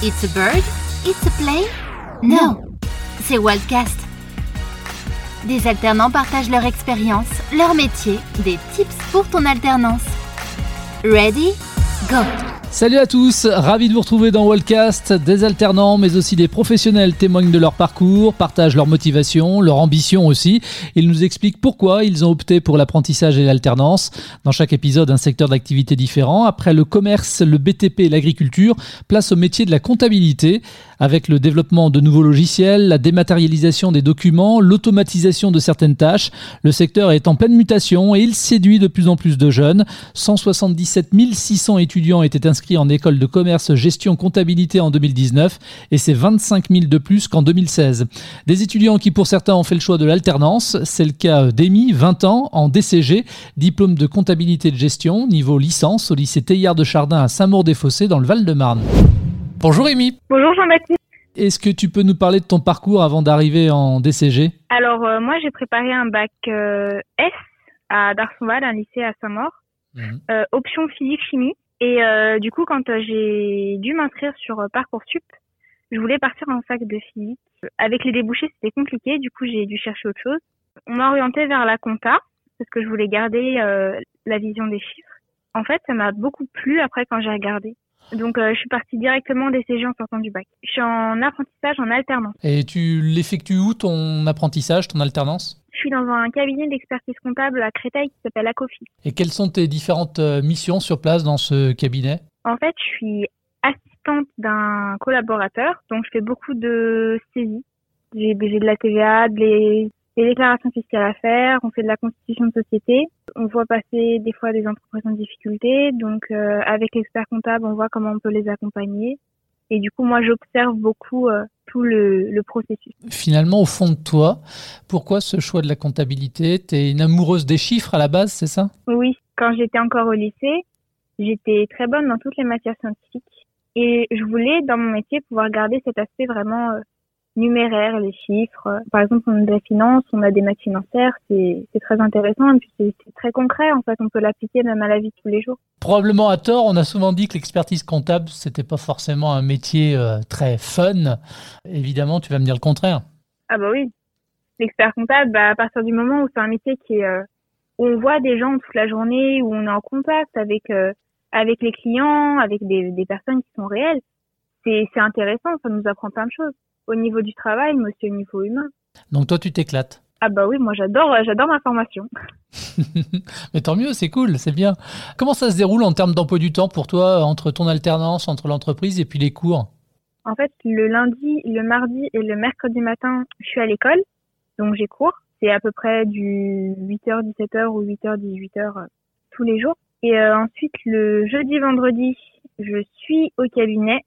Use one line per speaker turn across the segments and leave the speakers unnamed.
It's a bird? It's a plane? No, c'est Wildcast. Des alternants partagent leur expérience, leur métier, des tips pour ton alternance. Ready? Go!
Salut à tous, ravi de vous retrouver dans Wildcast. Des alternants, mais aussi des professionnels témoignent de leur parcours, partagent leur motivation, leur ambition aussi. Ils nous expliquent pourquoi ils ont opté pour l'apprentissage et l'alternance. Dans chaque épisode, un secteur d'activité différent. Après le commerce, le BTP et l'agriculture, place au métier de la comptabilité. Avec le développement de nouveaux logiciels, la dématérialisation des documents, l'automatisation de certaines tâches, le secteur est en pleine mutation et il séduit de plus en plus de jeunes. 177 600 étudiants étaient inscrits en école de commerce, gestion, comptabilité en 2019 et c'est 25 000 de plus qu'en 2016. Des étudiants qui pour certains ont fait le choix de l'alternance, c'est le cas d'Amy, 20 ans, en DCG, diplôme de comptabilité de gestion, niveau licence au lycée Teilhard de Chardin à Saint-Maur-des-Fossés dans le Val-de-Marne. Bonjour Amy.
Bonjour Jean-Baptiste.
Est-ce que tu peux nous parler de ton parcours avant d'arriver en DCG
Alors euh, moi j'ai préparé un bac euh, S à Darsonval, un lycée à Saint-Maur,
Mhm.
euh, option physique chimie. Et euh, du coup quand euh, j'ai dû m'inscrire sur euh, parcoursup, je voulais partir en fac de physique. Avec les débouchés c'était compliqué, du coup j'ai dû chercher autre chose. On m'a orienté vers la compta parce que je voulais garder euh, la vision des chiffres. En fait ça m'a beaucoup plu après quand j'ai regardé. Donc euh, je suis partie directement des CG en sortant du bac. Je suis en apprentissage en alternance.
Et tu l'effectues où ton apprentissage, ton alternance?
Je suis dans un cabinet d'expertise comptable à Créteil qui s'appelle Acofi.
Et quelles sont tes différentes euh, missions sur place dans ce cabinet?
En fait, je suis assistante d'un collaborateur, donc je fais beaucoup de saisies. J'ai j'ai de la TVA, des, des déclarations fiscales à faire, on fait de la constitution de société, on voit passer des fois des entreprises en difficulté, donc euh, avec l'expert comptable, on voit comment on peut les accompagner. Et du coup, moi, j'observe beaucoup euh, tout le, le processus.
Finalement, au fond de toi, pourquoi ce choix de la comptabilité? T'es une amoureuse des chiffres à la base, c'est ça?
Oui, quand j'étais encore au lycée, j'étais très bonne dans toutes les matières scientifiques. Et je voulais, dans mon métier, pouvoir garder cet aspect vraiment euh, numéraire, les chiffres. Par exemple, on a de la finance, on a des maths financières, c'est très intéressant et puis c'est très concret. En fait, on peut l'appliquer même à la vie de tous les jours.
Probablement à tort, on a souvent dit que l'expertise comptable, c'était pas forcément un métier euh, très fun. Évidemment, tu vas me dire le contraire.
Ah bah oui, l'expert comptable, bah, à partir du moment où c'est un métier qui est, euh, où on voit des gens toute la journée, où on est en contact avec euh, avec les clients, avec des, des personnes qui sont réelles, c'est c'est intéressant, ça nous apprend plein de choses au niveau du travail, mais aussi au niveau humain.
Donc toi, tu t'éclates.
Ah bah oui, moi j'adore j'adore ma formation.
Mais tant mieux, c'est cool, c'est bien. Comment ça se déroule en termes d'emploi du temps pour toi, entre ton alternance, entre l'entreprise et puis les cours?
En fait, le lundi, le mardi et le mercredi matin, je suis à l'école, donc j'ai cours. C'est à peu près du 8h 17h ou 8h 18h euh, tous les jours. Et euh, ensuite le jeudi vendredi, je suis au cabinet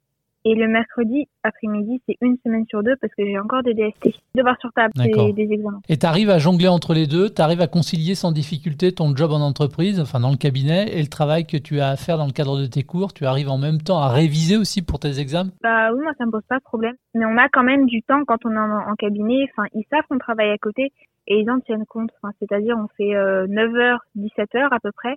et le mercredi après-midi, c'est une semaine sur deux parce que j'ai encore des DST, devoirs sur table, et des examens.
Et tu arrives à jongler entre les deux, tu arrives à concilier sans difficulté ton job en entreprise, enfin dans le cabinet, et le travail que tu as à faire dans le cadre de tes cours. Tu arrives en même temps à réviser aussi pour tes examens
Bah oui, moi ça me pose pas de problème. Mais on a quand même du temps quand on est en, en cabinet. Enfin, ils savent qu'on travaille à côté et ils en tiennent compte. Enfin, c'est-à-dire on fait euh, 9h, 17h à peu près.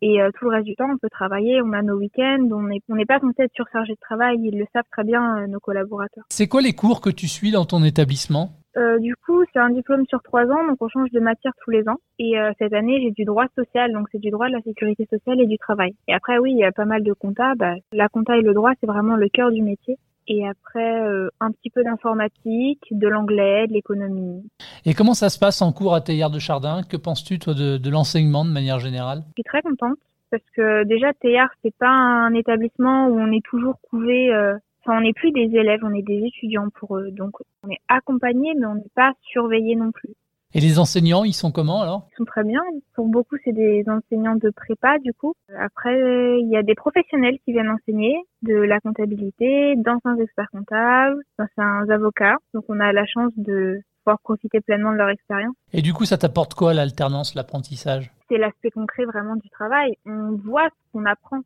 Et euh, tout le reste du temps, on peut travailler. On a nos week-ends. On n'est on pas censé être surchargé de travail. Ils le savent très bien, euh, nos collaborateurs.
C'est quoi les cours que tu suis dans ton établissement?
Euh, du coup, c'est un diplôme sur trois ans, donc on change de matière tous les ans. Et euh, cette année, j'ai du droit social, donc c'est du droit de la sécurité sociale et du travail. Et après, oui, il y a pas mal de compta. Bah, la compta et le droit, c'est vraiment le cœur du métier. Et après, euh, un petit peu d'informatique, de l'anglais, de l'économie.
Et comment ça se passe en cours à Théière de Chardin? Que penses-tu, toi, de, de l'enseignement de manière générale?
Je suis très contente parce que déjà, Théard, c'est pas un établissement où on est toujours couvé. euh, Enfin, on n'est plus des élèves, on est des étudiants pour eux. Donc, on est accompagnés, mais on n'est pas surveillés non plus.
Et les enseignants, ils sont comment alors?
Ils sont très bien. Pour beaucoup, c'est des enseignants de prépa, du coup. Après, il y a des professionnels qui viennent enseigner de la comptabilité, d'anciens experts comptables, d'anciens avocats. Donc, on a la chance de pouvoir profiter pleinement de leur expérience.
Et du coup, ça t'apporte quoi l'alternance, l'apprentissage?
C'est l'aspect concret vraiment du travail. On voit ce qu'on apprend.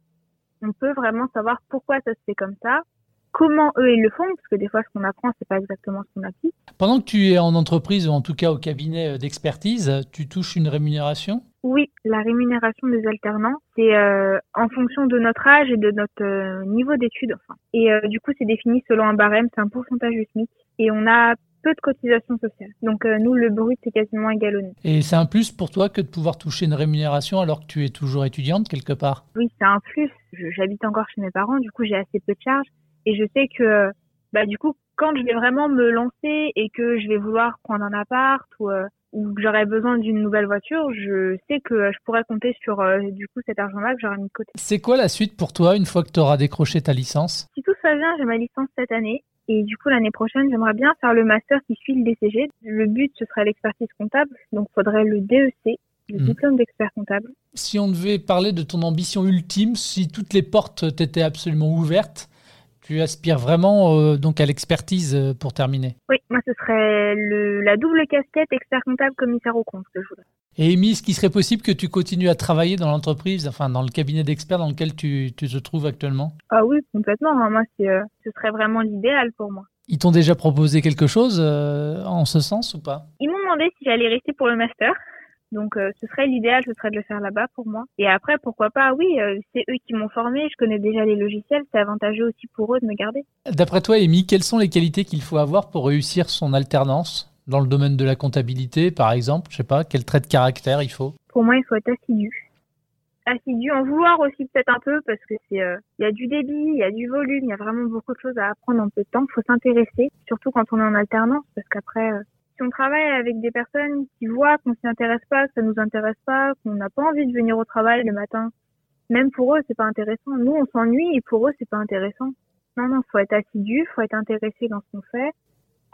On peut vraiment savoir pourquoi ça se fait comme ça comment eux ils le font, parce que des fois ce qu'on apprend c'est pas exactement ce qu'on applique.
Pendant que tu es en entreprise ou en tout cas au cabinet d'expertise, tu touches une rémunération?
Oui, la rémunération des alternants, c'est euh, en fonction de notre âge et de notre euh, niveau d'études. Enfin. Et euh, du coup c'est défini selon un barème, c'est un pourcentage du SMIC. Et on a peu de cotisations sociales. Donc nous, le brut, c'est quasiment égalonné.
Et c'est un plus pour toi que de pouvoir toucher une rémunération alors que tu es toujours étudiante quelque part?
Oui, c'est un plus. J'habite encore chez mes parents, du coup j'ai assez peu de charges. Et je sais que, bah, du coup, quand je vais vraiment me lancer et que je vais vouloir prendre un appart ou, euh, ou que j'aurai besoin d'une nouvelle voiture, je sais que je pourrais compter sur euh, du coup cet argent-là que j'aurai mis de côté.
C'est quoi la suite pour toi une fois que tu auras décroché ta licence?
Si tout se passe bien, j'ai ma licence cette année. Et du coup, l'année prochaine, j'aimerais bien faire le master qui suit le DCG. Le but, ce serait l'expertise comptable. Donc, il faudrait le DEC, le hmm. diplôme d'expert comptable.
Si on devait parler de ton ambition ultime, si toutes les portes t'étaient absolument ouvertes, tu aspires vraiment euh, donc à l'expertise euh, pour terminer?
Oui, moi ce serait la double casquette expert comptable commissaire au compte que je voudrais.
Et Amy, ce qui serait possible que tu continues à travailler dans l'entreprise, enfin dans le cabinet d'experts dans lequel tu, te trouves actuellement?
Ah oui, complètement. Hein. Moi, euh, ce serait vraiment l'idéal pour moi.
Ils t'ont déjà proposé quelque chose en ce sens ou pas?
Ils m'ont demandé si j'allais rester pour le master. Donc euh, ce serait l'idéal, ce serait de le faire là-bas pour moi. Et après, pourquoi pas, oui, euh, c'est eux qui m'ont formé, je connais déjà les logiciels, c'est avantageux aussi pour eux de me garder.
D'après toi, Amy, quelles sont les qualités qu'il faut avoir pour réussir son alternance dans le domaine de la comptabilité, par exemple? Je sais pas, quel trait de caractère il faut?
Pour moi, il faut être assidu. Assidu, en vouloir aussi peut-être un peu, parce que c'est, euh, il y a du débit, il y a du volume, il y a vraiment beaucoup de choses à apprendre en peu de temps. Il faut s'intéresser, surtout quand on est en alternance, parce qu'après, si on travaille avec des personnes qui voient qu'on s'y intéresse pas, que ça nous intéresse pas, qu'on n'a pas envie de venir au travail le matin, même pour eux, c'est pas intéressant. Nous, on s'ennuie et pour eux, c'est pas intéressant. Non, non, faut être assidu, faut être intéressé dans ce qu'on fait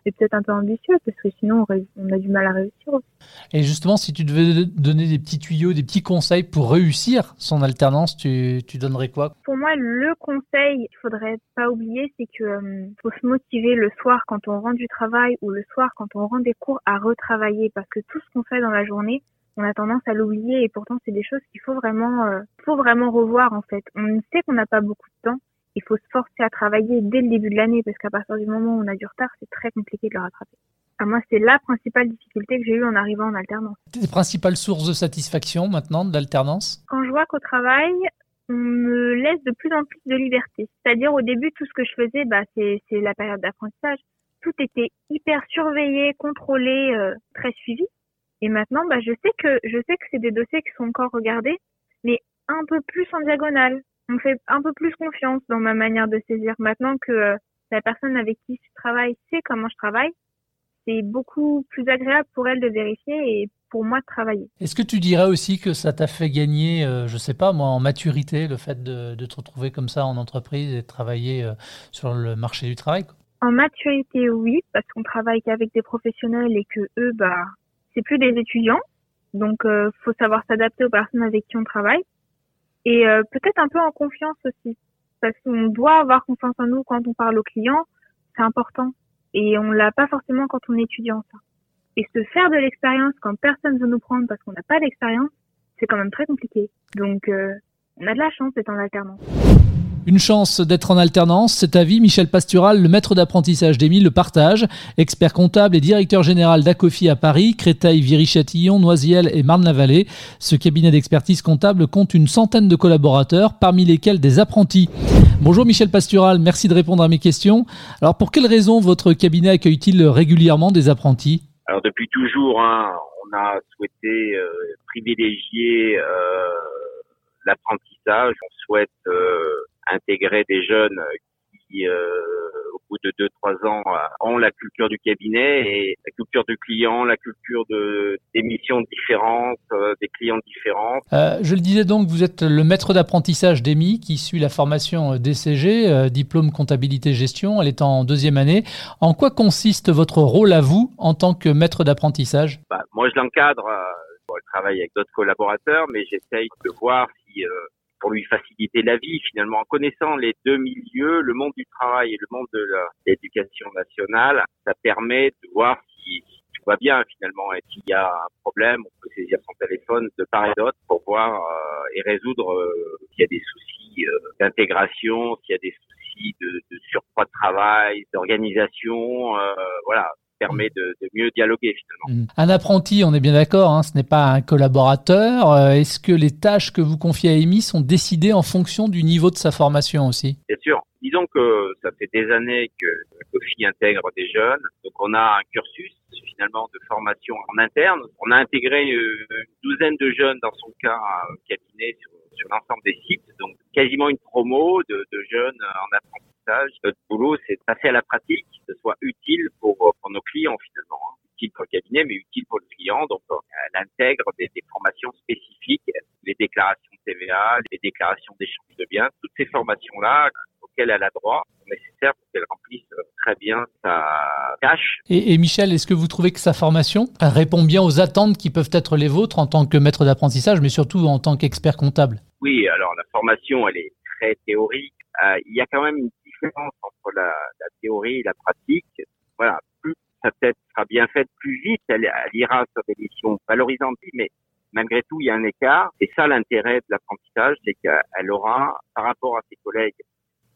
c'est peut-être un peu ambitieux parce que sinon on, a du mal à réussir aussi.
Et justement, si tu devais donner des petits tuyaux, des petits conseils pour réussir son alternance, tu, tu donnerais quoi?
Pour moi, le conseil qu'il faudrait pas oublier, c'est que euh, faut se motiver le soir quand on rentre du travail ou le soir quand on rentre des cours à retravailler parce que tout ce qu'on fait dans la journée, on a tendance à l'oublier et pourtant c'est des choses qu'il faut vraiment, euh, faut vraiment revoir en fait. On sait qu'on n'a pas beaucoup de temps il faut se forcer à travailler dès le début de l'année parce qu'à partir du moment où on a du retard, c'est très compliqué de le rattraper. À moi, c'est la principale difficulté que j'ai eue en arrivant en alternance.
Tes principales sources de satisfaction maintenant de l'alternance?
Quand je vois qu'au travail, on me laisse de plus en plus de liberté. C'est-à-dire au début, tout ce que je faisais, bah, c'est la période d'apprentissage. Tout était hyper surveillé, contrôlé, euh, très suivi. Et maintenant, bah, je sais que je sais que c'est des dossiers qui sont encore regardés, mais un peu plus en diagonale on fait un peu plus confiance dans ma manière de saisir. Maintenant que euh, la personne avec qui je travaille sait comment je travaille, c'est beaucoup plus agréable pour elle de vérifier et pour moi de travailler.
Est-ce que tu dirais aussi que ça t'a fait gagner, euh, je sais pas moi, en maturité, le fait de, te retrouver comme ça en entreprise et de travailler euh, sur le marché du travail
En maturité, oui, parce qu'on travaille qu'avec des professionnels et que eux, bah, c'est plus des étudiants. Donc, euh, faut savoir s'adapter aux personnes avec qui on travaille et euh, peut-être un peu en confiance aussi, parce qu'on doit avoir confiance en nous quand on parle aux clients, c'est important. Et on l'a pas forcément quand on est étudiant, ça. Et se faire de l'expérience quand personne veut nous prendre parce qu'on n'a pas d'expérience, c'est quand même très compliqué. Donc, euh, on a de la chance d'être en alternance.
Une chance d'être en alternance, c'est à vie. Michel Pastural, le maître d'apprentissage d'Émile, le partage. Expert comptable et directeur général d'Acofi à Paris, Créteil, Viry-Châtillon, Noisiel et Marne-la-Vallée. Ce cabinet d'expertise comptable compte une centaine de collaborateurs, parmi lesquels des apprentis. Bonjour Michel Pastural, merci de répondre à mes questions. Alors pour quelles raisons votre cabinet accueille-t-il régulièrement des apprentis?
Alors depuis toujours, hein, on a souhaité euh, privilégier euh, l'apprentissage. On souhaite euh, intégrer des jeunes qui, euh, au bout de 2-3 ans, ont la culture du cabinet et la culture du client, la culture de des missions différentes, euh, des clients différents.
Euh, je le disais donc, vous êtes le maître d'apprentissage d'EMI qui suit la formation DCG, diplôme comptabilité gestion. Elle est en deuxième année. En quoi consiste votre rôle à vous en tant que maître d'apprentissage?
Bah, Moi, je l'encadre. je travaille avec d'autres collaborateurs, mais j'essaye de voir si pour lui faciliter la vie finalement en connaissant les deux milieux, le monde du travail et le monde de l'éducation nationale, ça permet de voir si, tout va bien finalement. Et s'il y a un problème, on peut saisir son téléphone de part et d'autre pour voir euh, et résoudre euh, s'il y a des soucis euh, d'intégration, s'il y a des soucis de, de surpoids de travail, d'organisation, voilà, permet de, mieux dialoguer finalement.
Mmh. Un apprenti, on est bien d'accord, hein, ce n'est pas un collaborateur. Euh, est-ce que les tâches que vous confiez à Amy sont décidées en fonction du niveau de sa formation aussi?
Bien sûr. Disons que ça fait des années que Kofi intègre des jeunes, donc on a un cursus finalement de formation en interne. On a intégré euh, une douzaine de jeunes dans son cas au cabinet sur, l'ensemble des sites, donc quasiment une promo de, de jeunes en apprentissage. Notre boulot, c'est de passer à la pratique, que ce soit utile pour, pour nos clients finalement, hein. utile pour le cabinet, mais utile pour le client. Donc, euh, elle intègre des, des formations spécifiques, les déclarations TVA, les déclarations d'échange de biens, toutes ces formations-là auxquelles elle a droit sont nécessaires pour qu'elle remplisse euh, très bien sa tâche.
Et, et Michel, est-ce que vous trouvez que sa formation répond bien aux attentes qui peuvent être les vôtres en tant que maître d'apprentissage, mais surtout en tant qu'expert comptable?
Oui, alors la formation, elle est très théorique. Euh, il y a quand même une entre la, théorie et la pratique. Voilà, plus sa tête sera bien faite, plus vite elle, ira sur des missions valorisantes, mais malgré tout, il y a un écart. Et ça, l'intérêt de l'apprentissage, c'est qu'elle aura, par rapport à ses collègues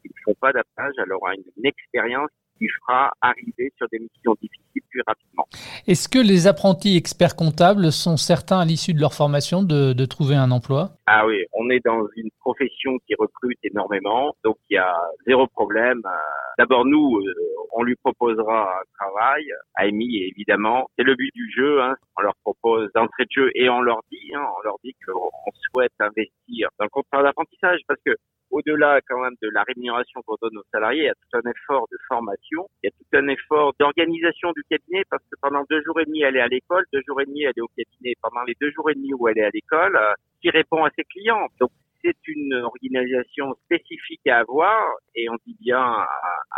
qui ne font pas d'appage, elle aura une expérience qui fera arriver sur des missions difficiles plus rapidement.
Est-ce que les apprentis experts comptables sont certains à l'issue de leur formation de, de, trouver un emploi?
Ah oui, on est dans une profession qui recrute énormément, donc il y a zéro problème. D'abord nous, euh, on lui proposera un travail, Amy évidemment. C'est le but du jeu, hein. on leur propose d'entrée de jeu et on leur dit, hein, on leur dit qu'on souhaite investir dans le contrat d'apprentissage parce que au-delà quand même de la rémunération qu'on donne aux salariés, il y a tout un effort de formation, il y a tout un effort d'organisation du cabinet parce que pendant deux jours et demi, elle est à l'école, deux jours et demi, elle est au cabinet. Pendant les deux jours et demi où elle est à l'école, euh, qui répond à ses clients. Donc, c'est une organisation spécifique à avoir et on dit bien à,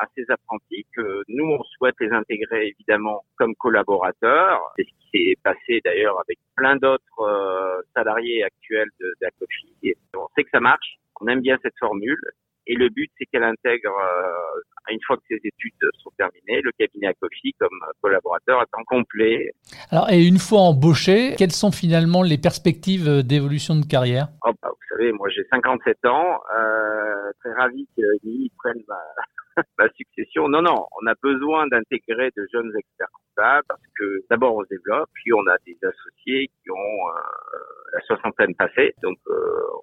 à, ces apprentis que nous, on souhaite les intégrer évidemment comme collaborateurs. C'est ce qui s'est passé d'ailleurs avec plein d'autres euh, salariés actuels d'Acofi. On sait que ça marche on aime bien cette formule. Et le but, c'est qu'elle intègre, euh, une fois que ses études sont terminées, le cabinet Acofi comme collaborateur à temps complet.
Alors, et une fois embauché, quelles sont finalement les perspectives d'évolution de carrière?
Oh, bah, Vous savez, moi j'ai 57 ans, euh, très ravi qu'ils prennent ma, ma succession. Non, non, on a besoin d'intégrer de jeunes experts comptables parce que d'abord on se développe, puis on a des associés qui ont euh, la soixantaine passée, donc euh,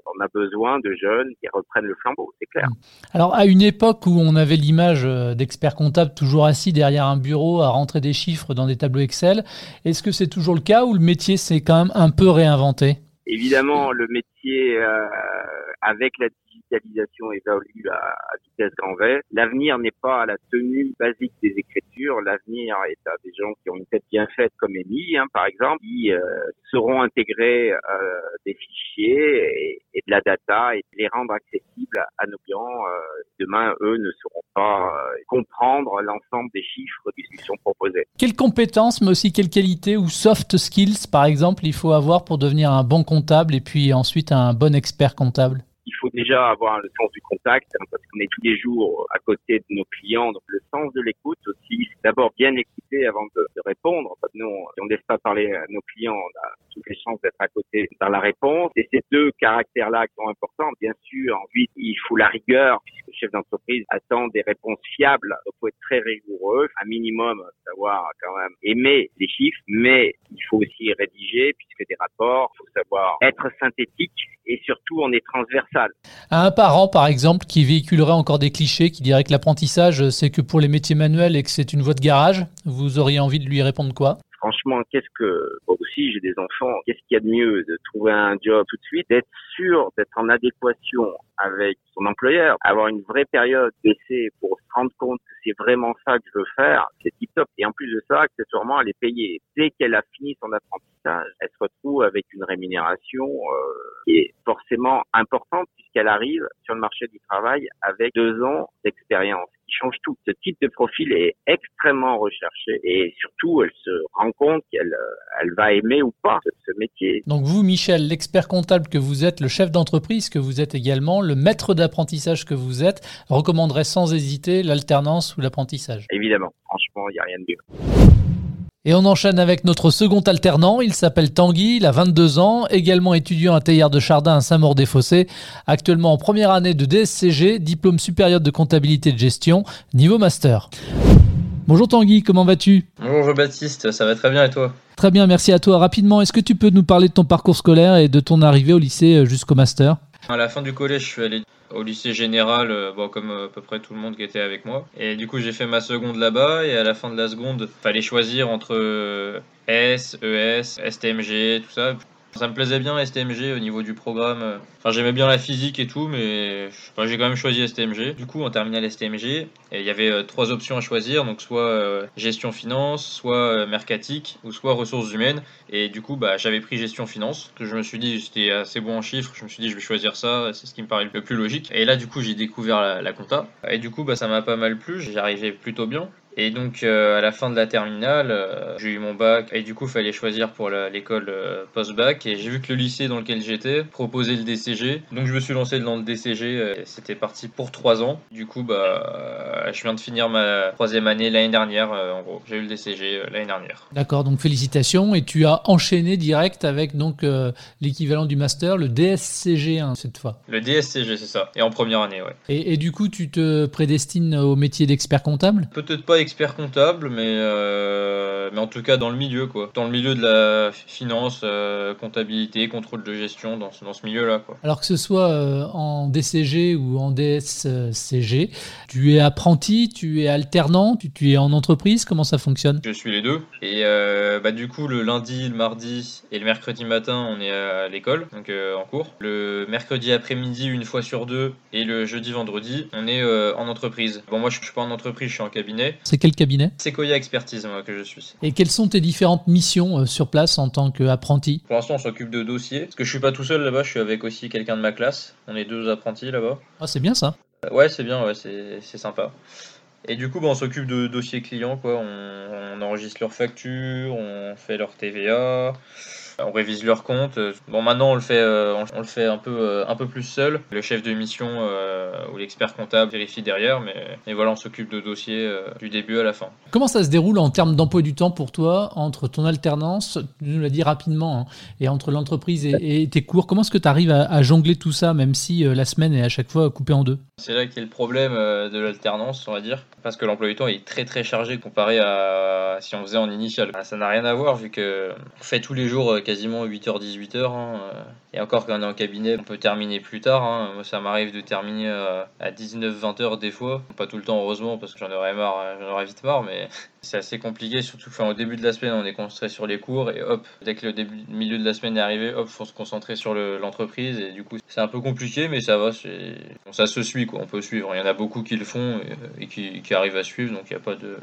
on a besoin de jeunes qui reprennent le flambeau, c'est clair.
Alors à une époque où on avait l'image euh, d'experts comptables toujours assis derrière un bureau à rentrer des chiffres dans des tableaux Excel, est-ce que c'est toujours le cas ou le métier s'est quand même un peu réinventé?
Évidemment, le métier euh, avec la digitalisation évolue à, vitesse grand V. L'avenir n'est pas à la tenue basique des écritures. L'avenir est à des gens qui ont une tête bien faite, comme Amy, hein, par exemple, qui euh, seront intégrés euh, des fichiers et, et, de la data et les rendre accessibles à nos clients. Euh, demain, eux ne sauront pas euh, comprendre l'ensemble des chiffres qui sont proposés.
Quelles compétences, mais aussi quelles qualités ou soft skills, par exemple, il faut avoir pour devenir un bon comptable et puis ensuite un bon expert comptable?
Il faut déjà avoir le sens du contact hein, parce qu'on est tous les jours à côté de nos clients. Donc le sens de l'écoute aussi, c'est d'abord bien écouter avant de, répondre. Nous, si on ne laisse pas parler à nos clients, on a toutes les chances d'être à côté dans la réponse. Et ces deux caractères-là qui sont importants, bien sûr. Ensuite, il faut la rigueur puisque le chef d'entreprise attend des réponses fiables. Il faut être très rigoureux, un minimum, savoir quand même aimer les chiffres, mais il faut aussi rédiger puisque des rapports, il faut savoir être synthétique et surtout on est transversal.
un parent, par exemple, qui véhiculerait encore des clichés, qui dirait que l'apprentissage, c'est que pour les métiers manuels et que c'est une voie de garage, vous auriez envie de lui répondre quoi?
Franchement, qu'est-ce que, moi aussi j'ai des enfants, qu'est-ce qu'il y a de mieux de trouver un job tout de suite, d'être sûr d'être en adéquation avec son employeur, avoir une vraie période d'essai pour se rendre compte que c'est vraiment ça que je veux faire, c'est tip top. Et en plus de ça, accessoirement, elle est payée. Dès qu'elle a fini son apprentissage, elle se retrouve avec une rémunération euh, qui est forcément importante puisqu'elle arrive sur le marché du travail avec deux ans d'expérience change tout. Ce type de profil est extrêmement recherché et surtout, elle se rend compte qu'elle euh, elle va aimer ou pas ce, métier.
Donc vous, Michel, l'expert comptable que vous êtes, le chef d'entreprise que vous êtes également, le maître d'apprentissage que vous êtes, recommanderait sans hésiter l'alternance ou l'apprentissage?
Évidemment, franchement, il n'y a rien de mieux.
Et on enchaîne avec notre second alternant. Il s'appelle Tanguy, il a 22 ans, également étudiant à Théière de Chardin à Saint-Maur-des-Fossés, actuellement en première année de DSCG, diplôme supérieur de comptabilité de gestion, niveau master. Bonjour Tanguy, comment vas-tu?
Bonjour Baptiste, ça va très bien et toi?
Très bien, merci à toi. Rapidement, est-ce que tu peux nous parler de ton parcours scolaire et de ton arrivée au lycée euh, jusqu'au master?
À la fin du collège, je suis allé au lycée général, euh, bon, comme euh, à peu près tout le monde qui était avec moi. Et du coup, j'ai fait ma seconde là-bas. Et à la fin de la seconde, fallait choisir entre euh, S, ES, STMG, tout ça. Ça me plaisait bien STMG au niveau du programme. Enfin, j'aimais bien la physique et tout, mais j'ai quand même choisi STMG. Du coup, en terminale STMG, il y avait euh, trois options à choisir, donc soit euh, gestion finance, soit euh, mercatique, ou soit ressources humaines. Et du coup, bah, j'avais pris gestion finance, que je me suis dit j'étais assez bon en chiffres. Je me suis dit je vais choisir ça, c'est ce qui me paraît le plus logique. Et là, du coup, j'ai découvert la, la, compta. Et du coup, bah, ça m'a pas mal plu. J'y arrivais plutôt bien. Et donc euh, à la fin de la terminale, euh, j'ai eu mon bac et du coup il fallait choisir pour l'école euh, post-bac et j'ai vu que le lycée dans lequel j'étais proposait le DCG. Donc je me suis lancé dans le DCG, c'était parti pour trois ans. Du coup bah je viens de finir ma troisième année l'année dernière en gros. J'ai eu le DCG l'année dernière.
D'accord, donc félicitations et tu as enchaîné direct avec donc l'équivalent du master, le DSCG hein, cette fois.
Le DSCG c'est ça, et en première année ouais.
Et, et du coup tu te prédestines au métier d'expert comptable?
Peut-être pas expert comptable, mais, euh, mais en tout cas dans le milieu, quoi. Dans le milieu de la finance, euh, comptabilité, contrôle de gestion, dans, dans ce milieu-là, quoi.
Alors que ce soit euh, en DCG ou en DSCG, tu es apprenti, tu es alternant, tu, tu, es en entreprise, comment ça fonctionne?
Je suis les deux. Et bah, du coup, le lundi, le mardi et le mercredi matin, on est à l'école, donc en cours. Le mercredi après-midi, une fois sur deux, et le jeudi, vendredi, on est en entreprise. Bon, moi, je suis pas en entreprise, je suis en cabinet.
C'est quel cabinet
Sequoia Expertise, moi, que je suis.
Et quelles sont tes différentes missions euh, sur place en tant qu'apprenti
Pour l'instant, on s'occupe de dossiers. Parce que je suis pas tout seul là-bas, je suis avec aussi quelqu'un de ma classe. On est deux apprentis là-bas.
Ah, c'est bien ça
euh, Ouais, c'est bien, ouais, c'est sympa. Et du coup, bah, on s'occupe de dossiers clients, quoi. On, on enregistre leurs factures, on fait leur TVA on révise leurs comptes. Bon, maintenant on le fait, euh, on, le fait un peu, euh, un peu plus seul. Le chef de mission euh, ou l'expert comptable vérifie derrière, mais, voilà, on s'occupe de dossiers du début à la fin.
Comment ça se déroule en termes d'emploi du temps pour toi entre ton alternance, tu nous l'as dit rapidement, hein, et entre l'entreprise et, tes cours? Comment est-ce que tu arrives à, jongler tout ça, même si la semaine est à chaque fois coupée en deux?
C'est là qu'est le problème de l'alternance, on va dire, parce que l'emploi du temps est très très chargé comparé à si on faisait en initial. Ça n'a rien à voir vu que on fait tous les jours quasiment 8h-18h. Hein, euh. Et encore quand on est en cabinet, on peut terminer plus tard. Hein. Moi, ça m'arrive de terminer euh, à 19-20h des fois. Pas tout le temps, heureusement, parce que j'en aurais marre, euh, j'en aurais vite marre, mais c'est assez compliqué. Surtout enfin, au début de la semaine, on est concentré sur les cours et hop, dès que le début, milieu de la semaine est arrivé, hop, faut se concentrer sur l'entreprise. et du coup, c'est un peu compliqué, mais ça va, bon, ça se suit, quoi. On peut suivre. Il y en a beaucoup qui le font et, qui, qui arrivent à suivre, donc il n'y a pas de.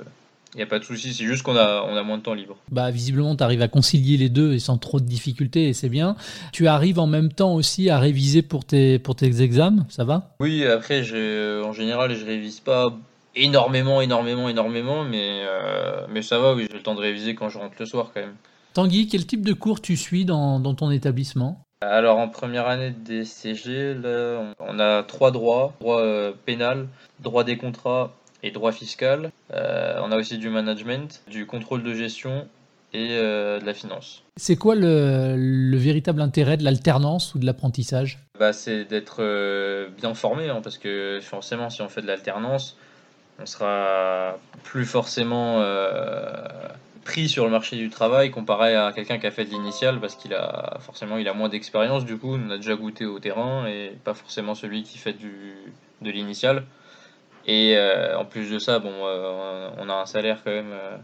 Il n'y a pas de souci, c'est juste qu'on a, on a moins de temps libre.
Bah, visiblement, tu arrives à concilier les deux et sans trop de difficultés, et c'est bien. Tu arrives en même temps aussi à réviser pour tes, pour tes examens, ça va?
Oui, après, en général, je révise pas énormément, énormément, énormément, mais, euh, mais ça va, oui, j'ai le temps de réviser quand je rentre le soir quand même.
Tanguy, quel type de cours tu suis dans, dans ton établissement?
Alors en première année de DCG, là, on a trois droits, droit euh, pénal, droit des contrats et droit fiscal. Euh, on a aussi du management, du contrôle de gestion et euh, de la finance.
C'est quoi le, véritable intérêt de l'alternance ou de l'apprentissage?
Bah, C'est d'être euh, bien formé, hein, parce que forcément si on fait de l'alternance, on sera plus forcément pris sur le marché du travail comparé à quelqu'un qui a fait de l'initial parce qu'il a forcément il a moins d'expérience du coup on a déjà goûté au terrain et pas forcément celui qui fait du, de l'initial et euh, en plus de ça, bon, euh, on a un salaire quand même euh,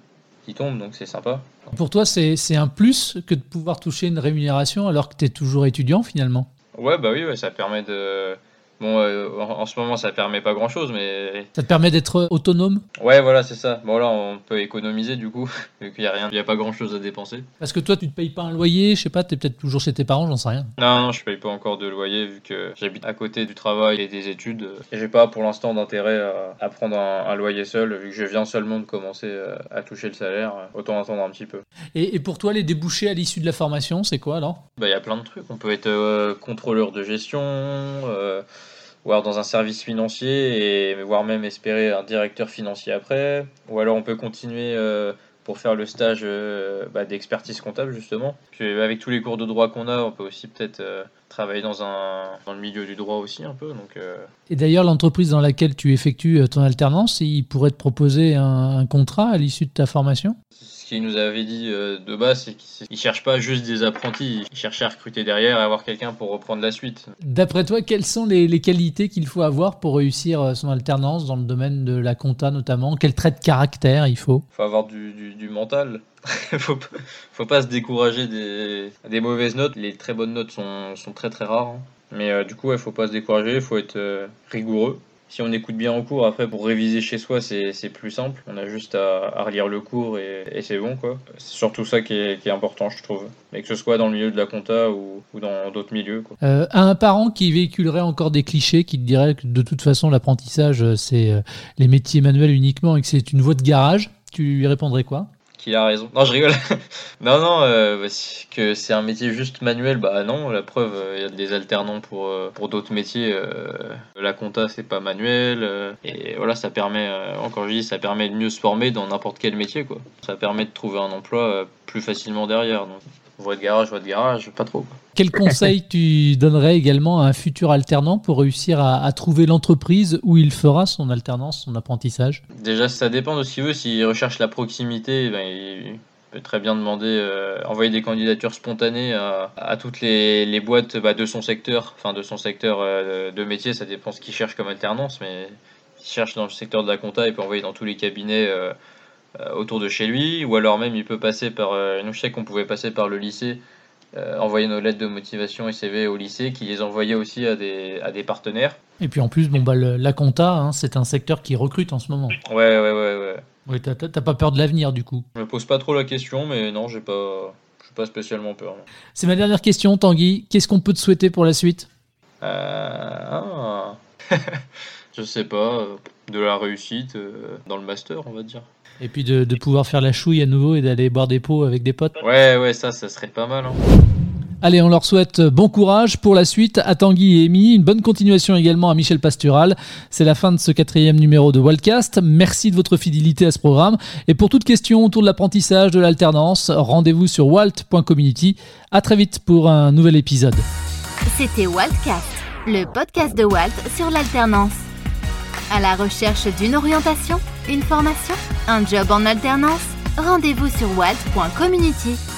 qui tombe, donc c'est sympa.
Pour toi, c'est un plus que de pouvoir toucher une rémunération alors que tu es toujours étudiant finalement?
Ouais, bah oui, ouais, ça permet de Bon, euh, en, ce moment, ça permet pas grand chose, mais.
Ça te permet d'être autonome?
Ouais, voilà, c'est ça. Bon, là, on peut économiser du coup, vu qu'il n'y a rien, il a pas grand chose à dépenser.
Parce que toi, tu te payes pas un loyer, je sais pas, tu es peut-être toujours chez tes parents, j'en sais rien.
Non, non, je paye pas encore de loyer, vu que j'habite à côté du travail et des études. Et j'ai pas pour l'instant d'intérêt à, prendre un, loyer seul, vu que je viens seulement de commencer euh, à toucher le salaire. Autant attendre un petit peu.
Et, pour toi, les débouchés à l'issue de la formation, c'est quoi alors?
Bah, il y a plein de trucs. On peut être euh, contrôleur de gestion voire dans un service financier et voire même espérer un directeur financier après. Ou alors on peut continuer euh, pour faire le stage euh, bah, d'expertise comptable justement. Puis avec tous les cours de droit qu'on a, on peut aussi peut-être euh, travailler dans, un, dans le milieu du droit aussi un peu. Donc.
Et d'ailleurs, l'entreprise dans laquelle tu effectues ton alternance, il pourrait te proposer un, contrat à l'issue de ta formation?
Qu'il nous avait dit de base, c'est qu'il ne cherche pas juste des apprentis, il cherche à recruter derrière et avoir quelqu'un pour reprendre la suite.
D'après toi, quelles sont les, les qualités qu'il faut avoir pour réussir son alternance dans le domaine de la compta notamment? Quel trait de caractère il faut?
Il faut avoir du, du, du mental. faut, faut pas se décourager des, des, mauvaises notes. Les très bonnes notes sont, sont très très rares. Hein. Mais euh, du coup, il faut pas se décourager, il faut être euh, rigoureux si on écoute bien en cours, après pour réviser chez soi, c'est plus simple. On a juste à, relire le cours et, c'est bon. quoi. C'est surtout ça qui est, qui est, important, je trouve. Mais que ce soit dans le milieu de la compta ou, dans d'autres milieux. Quoi.
Euh, à un parent qui véhiculerait encore des clichés, qui te dirait que de toute façon l'apprentissage, c'est euh, les métiers manuels uniquement et que c'est une voie de garage, tu lui répondrais quoi?
Qu'il a raison. Non, je rigole. non, non, euh, que c'est un métier juste manuel, bah non, la preuve, il y a des alternants pour, euh, pour d'autres métiers. Euh, la compta, c'est pas manuel. Euh, et voilà, ça permet, euh, encore je dis, ça permet de mieux se former dans n'importe quel métier, quoi. Ça permet de trouver un emploi euh, plus facilement derrière. Donc, voie de garage, voie de garage, pas trop.
Quel conseil tu donnerais également à un futur alternant pour réussir à, à trouver l'entreprise où il fera son alternance, son apprentissage?
Déjà, ça dépend de ce qu'il veut. S'il recherche la proximité, ben, il peut très bien demander, euh, envoyer des candidatures spontanées à, à toutes les, les boîtes bah, de son secteur, enfin de son secteur euh, de métier. Ça dépend ce qu'il cherche comme alternance, mais s'il cherche dans le secteur de la compta, il peut envoyer dans tous les cabinets. Euh, autour de chez lui, ou alors même il peut passer par. Euh, nous, je sais qu'on pouvait passer par le lycée, euh, envoyer nos lettres de motivation et CV au lycée, qui les envoyait aussi à des, à des partenaires.
Et puis en plus, bon, bah, le, la compta, hein, c'est un secteur qui recrute en ce moment.
Ouais, ouais, ouais. ouais.
Oui, t'as pas peur de l'avenir du coup?
Je me pose pas trop la question, mais non, j'ai pas. J'ai pas spécialement peur.
C'est ma dernière question, Tanguy. Qu'est-ce qu'on peut te souhaiter pour la suite?
Euh... ah. Je sais pas, de la réussite euh, dans le master, on va dire.
Et puis de, de, pouvoir faire la chouille à nouveau et d'aller boire des pots avec des potes.
Ouais, ouais, ça, ça serait pas mal. Hein.
Allez, on leur souhaite bon courage pour la suite à Tanguy et Amy. Une bonne continuation également à Michel Pastural. C'est la fin de ce quatrième numéro de Wildcast. Merci de votre fidélité à ce programme. Et pour toute question autour de l'apprentissage, de l'alternance, rendez-vous sur walt.community. À très vite pour un nouvel épisode.
C'était Wildcast, le podcast de Walt sur l'alternance. À la recherche d'une orientation, une formation, un job en alternance Rendez-vous sur walt.community.